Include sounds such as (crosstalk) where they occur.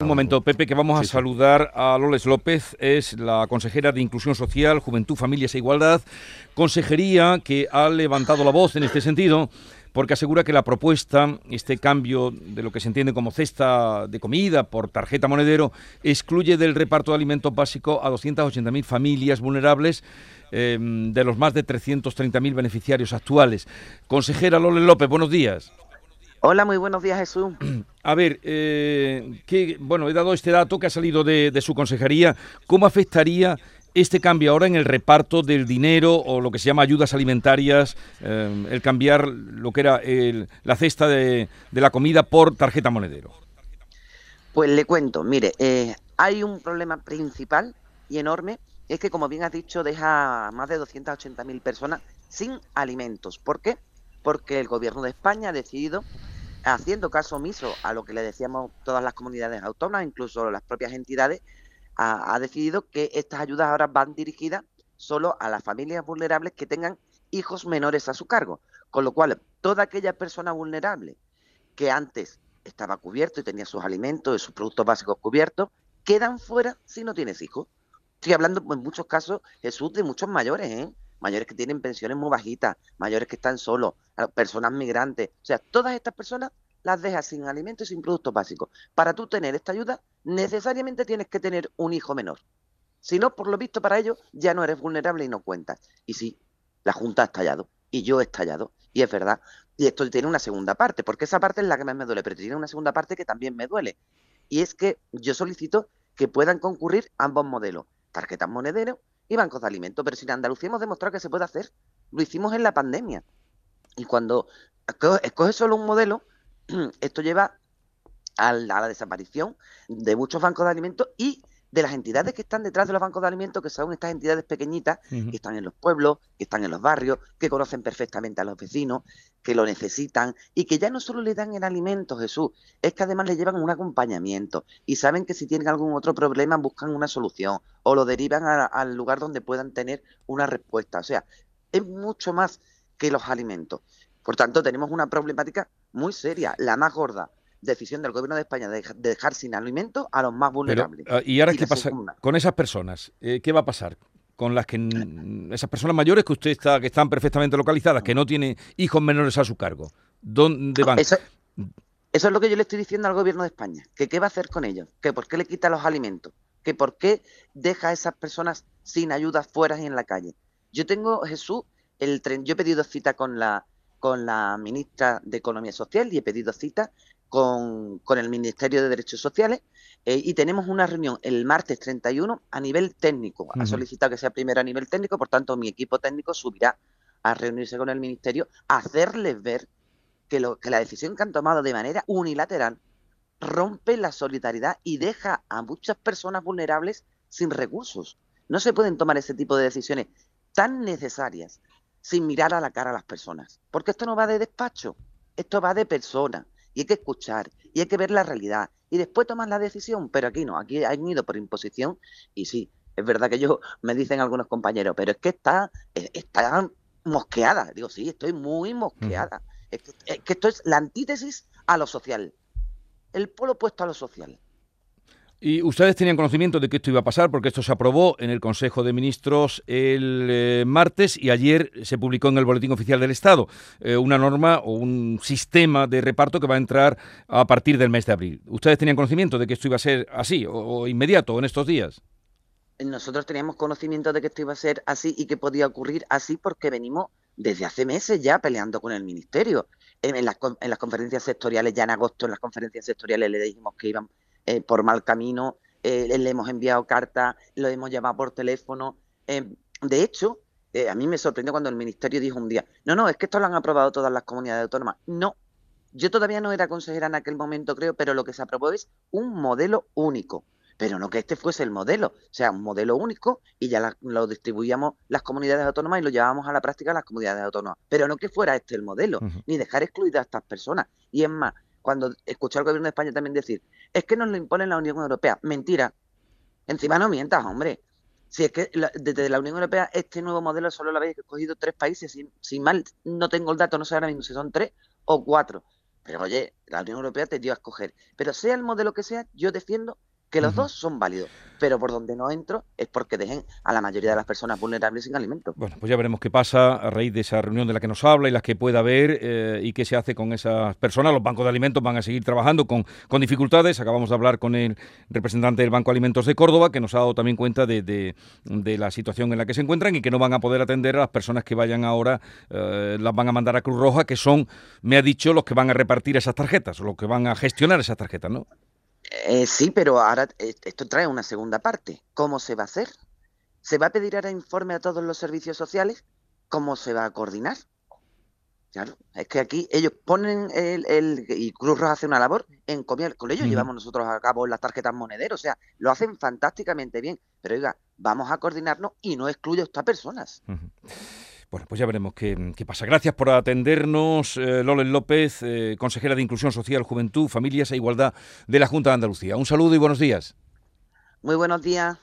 Un momento, Pepe, que vamos a saludar a Loles López, es la consejera de Inclusión Social, Juventud, Familias e Igualdad, consejería que ha levantado la voz en este sentido porque asegura que la propuesta, este cambio de lo que se entiende como cesta de comida por tarjeta monedero, excluye del reparto de alimentos básicos a 280.000 familias vulnerables eh, de los más de 330.000 beneficiarios actuales. Consejera Loles López, buenos días. Hola, muy buenos días, Jesús. (clears throat) A ver, eh, que, bueno, he dado este dato que ha salido de, su consejería. ¿Cómo afectaría este cambio ahora en el reparto del dinero o lo que se llama ayudas alimentarias, eh, el cambiar lo que era la cesta de, la comida por tarjeta monedero? Pues le cuento, mire, eh, hay un problema principal y enorme, es que como bien has dicho, deja a más de 280.000 personas sin alimentos. ¿Por qué? Porque el gobierno de España ha decidido haciendo caso omiso a lo que le decíamos todas las comunidades autónomas, incluso las propias entidades, ha, decidido que estas ayudas ahora van dirigidas solo a las familias vulnerables que tengan hijos menores a su cargo. Con lo cual, toda aquella persona vulnerable que antes estaba cubierto y tenía sus alimentos y sus productos básicos cubiertos, quedan fuera si no tienes hijos. Estoy hablando en muchos casos, Jesús, de muchos mayores, ¿eh? Mayores que tienen pensiones muy bajitas, mayores que están solos, personas migrantes. O sea, todas estas personas las dejas sin alimentos y sin productos básicos. Para tú tener esta ayuda, necesariamente tienes que tener un hijo menor. Si no, por lo visto para ello, ya no eres vulnerable y no cuentas. Y sí, la Junta ha estallado. Y yo he estallado. Y es verdad. Y esto tiene una segunda parte, porque esa parte es la que más me duele, pero tiene una segunda parte que también me duele. Y es que yo solicito que puedan concurrir ambos modelos, tarjetas monedero y bancos de alimentos. Pero si en Andalucía hemos demostrado que se puede hacer, lo hicimos en la pandemia. Y cuando escoges solo un modelo, (clears throat) esto lleva a la, desaparición de muchos bancos de alimentos y de las entidades que están detrás de los bancos de alimentos, que son estas entidades pequeñitas, que están en los pueblos, que están en los barrios, que conocen perfectamente a los vecinos, que lo necesitan y que ya no solo le dan el alimento, Jesús, es que además le llevan un acompañamiento y saben que si tienen algún otro problema buscan una solución o lo derivan al lugar donde puedan tener una respuesta. O sea, es mucho más que los alimentos. Por tanto, tenemos una problemática muy seria, la más gorda decisión del gobierno de España de dejar sin alimento a los más vulnerables. Ah, ¿Y ahora qué pasa con esas personas? Eh, ¿Qué va a pasar? Con las que (laughs) esas personas mayores que usted está, que están perfectamente localizadas, que no tienen hijos menores a su cargo, ¿dónde van? Eso, es lo que yo le estoy diciendo al gobierno de España, que qué va a hacer con ellos, que por qué le quita los alimentos, que por qué deja a esas personas sin ayuda fuera y en la calle. Yo tengo, Jesús, el tren, yo he pedido cita con la con la ministra de Economía Social y he pedido cita con, el Ministerio de Derechos Sociales eh, y tenemos una reunión el martes 31 a nivel técnico. Ha solicitado que sea primero a nivel técnico, por tanto mi equipo técnico subirá a reunirse con el Ministerio, a hacerles ver que, lo, que la decisión que han tomado de manera unilateral rompe la solidaridad y deja a muchas personas vulnerables sin recursos. No se pueden tomar ese tipo de decisiones tan necesarias sin mirar a la cara a las personas. Porque esto no va de despacho, esto va de persona. Y hay que escuchar, y hay que ver la realidad, y después tomar la decisión. Pero aquí no, aquí han ido por imposición, y sí, es verdad que yo (laughs) me dicen algunos compañeros, pero es que está, eh, está mosqueada. Digo, sí, estoy muy mosqueada. es que esto es la antítesis a lo social. El polo opuesto a lo social. Y ustedes tenían conocimiento de que esto iba a pasar porque esto se aprobó en el Consejo de Ministros el eh, martes y ayer se publicó en el Boletín Oficial del Estado eh, una norma o un sistema de reparto que va a entrar a partir del mes de abril. ¿Ustedes tenían conocimiento de que esto iba a ser así o, inmediato o en estos días? Nosotros teníamos conocimiento de que esto iba a ser así y que podía ocurrir así porque venimos desde hace meses ya peleando con el Ministerio. En, las, en las conferencias sectoriales, ya en agosto en las conferencias sectoriales le dijimos que iban eh, por mal camino, eh, le hemos enviado cartas, lo hemos llamado por teléfono. Eh, de hecho, a mí me sorprendió cuando el ministerio dijo un día, no, no, es que esto lo han aprobado todas las comunidades autónomas. No, yo todavía no era consejera en aquel momento, creo, pero lo que se aprobó es un modelo único. Pero no que este fuese el modelo, o sea, un modelo único y ya lo distribuíamos las comunidades autónomas y lo llevábamos a la práctica las comunidades autónomas. Pero no que fuera este el modelo, ni dejar excluidas a estas personas. Y es más, cuando escuché al gobierno de España también decir, es que nos lo impone la Unión Europea. Mentira. Encima no mientas, hombre. Si es que desde la Unión Europea este nuevo modelo solo lo habéis escogido tres países, si, mal no tengo el dato, no sé ahora mismo si son tres o cuatro. Pero oye, la Unión Europea te dio a escoger. Pero sea el modelo que sea, yo defiendo que los dos son válidos, pero por donde no entro es porque dejen a la mayoría de las personas vulnerables sin alimentos. Bueno, pues ya veremos qué pasa a raíz de esa reunión de la que nos habla y las que pueda haber eh, y qué se hace con esas personas. Los bancos de alimentos van a seguir trabajando con, con dificultades. Acabamos de hablar con el representante del Banco de Alimentos de Córdoba, que nos ha dado también cuenta de, de, la situación en la que se encuentran y que no van a poder atender a las personas que vayan ahora, eh, las van a mandar a Cruz Roja, que son, me ha dicho, los que van a repartir esas tarjetas, los que van a gestionar esas tarjetas, ¿no? Eh, sí, pero ahora eh, esto trae una segunda parte. ¿Cómo se va a hacer? ¿Se va a pedir ahora informe a todos los servicios sociales? ¿Cómo se va a coordinar? Claro, es que aquí ellos ponen el, el y Cruz Roja hace una labor en comer con ellos, llevamos nosotros a cabo las tarjetas monederos, o sea, lo hacen fantásticamente bien, pero oiga, vamos a coordinarnos y no excluyo a estas personas. Bueno, pues ya veremos qué, pasa. Gracias por atendernos, eh, Loles López, eh, consejera de Inclusión Social, Juventud, Familias e Igualdad de la Junta de Andalucía. Un saludo y buenos días. Muy buenos días.